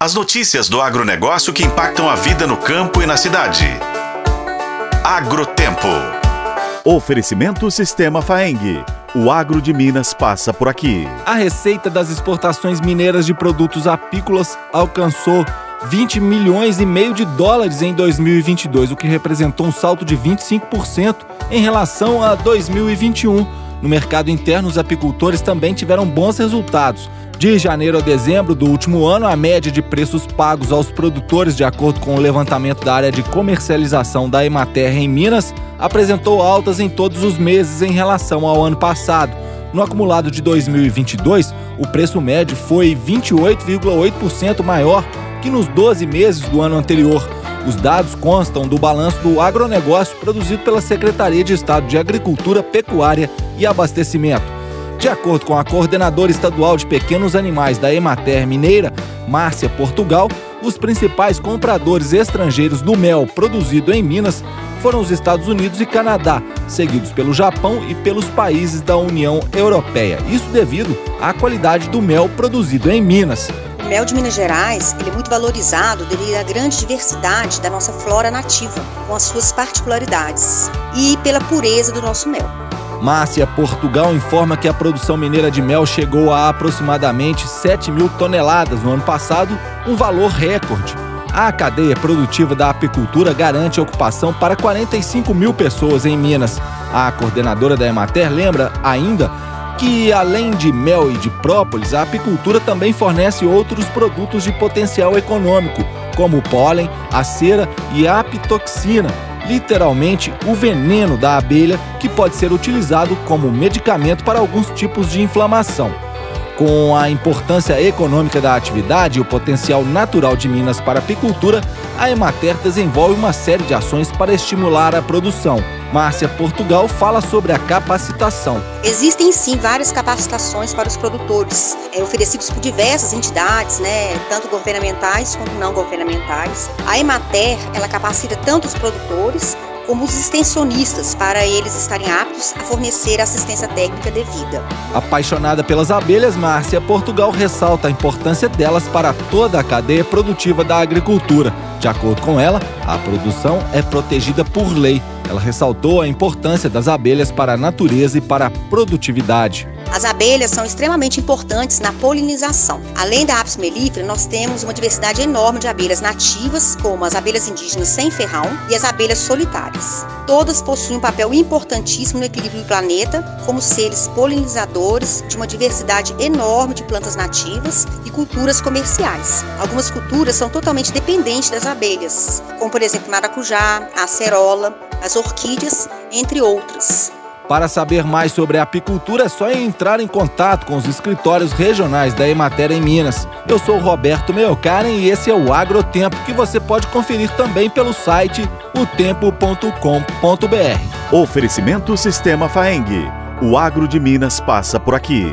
As notícias do agronegócio que impactam a vida no campo e na cidade. Agrotempo. Oferecimento Sistema Faeng. O agro de Minas passa por aqui. A receita das exportações mineiras de produtos apícolas alcançou 20 milhões e meio de dólares em 2022, o que representou um salto de 25% em relação a 2021. No mercado interno, os apicultores também tiveram bons resultados. De janeiro a dezembro do último ano, a média de preços pagos aos produtores, de acordo com o levantamento da área de comercialização da Emater em Minas, apresentou altas em todos os meses em relação ao ano passado. No acumulado de 2022, o preço médio foi 28,8% maior que nos 12 meses do ano anterior. Os dados constam do balanço do agronegócio produzido pela Secretaria de Estado de Agricultura, Pecuária e Abastecimento. De acordo com a coordenadora estadual de pequenos animais da Emater Mineira, Márcia Portugal, os principais compradores estrangeiros do mel produzido em Minas foram os Estados Unidos e Canadá, seguidos pelo Japão e pelos países da União Europeia. Isso devido à qualidade do mel produzido em Minas. O mel de Minas Gerais ele é muito valorizado devido à grande diversidade da nossa flora nativa, com as suas particularidades, e pela pureza do nosso mel. Márcia Portugal informa que a produção mineira de mel chegou a aproximadamente 7 mil toneladas no ano passado, um valor recorde. A cadeia produtiva da apicultura garante ocupação para 45 mil pessoas em Minas. A coordenadora da Emater lembra ainda que, além de mel e de própolis, a apicultura também fornece outros produtos de potencial econômico, como o pólen, a cera e a apitoxina, literalmente o veneno da abelha que pode ser utilizado como medicamento para alguns tipos de inflamação. Com a importância econômica da atividade e o potencial natural de Minas para a apicultura, a Emater desenvolve uma série de ações para estimular a produção. Márcia Portugal fala sobre a capacitação. Existem sim várias capacitações para os produtores, é, oferecidos por diversas entidades, né, tanto governamentais quanto não governamentais. A Emater ela capacita tanto os produtores como os extensionistas, para eles estarem aptos a fornecer assistência técnica devida. Apaixonada pelas abelhas, Márcia Portugal ressalta a importância delas para toda a cadeia produtiva da agricultura. De acordo com ela, a produção é protegida por lei. Ela ressaltou a importância das abelhas para a natureza e para a produtividade. As abelhas são extremamente importantes na polinização. Além da apis mellifera, nós temos uma diversidade enorme de abelhas nativas, como as abelhas indígenas sem ferrão e as abelhas solitárias. Todas possuem um papel importantíssimo no equilíbrio do planeta, como seres polinizadores de uma diversidade enorme de plantas nativas e culturas comerciais. Algumas culturas são totalmente dependentes das abelhas, como por exemplo maracujá, acerola, as orquídeas, entre outras. Para saber mais sobre a apicultura é só entrar em contato com os escritórios regionais da Emater em Minas. Eu sou Roberto Meocaren e esse é o Agrotempo que você pode conferir também pelo site otempo.com.br. Oferecimento Sistema Faeng. O agro de Minas passa por aqui.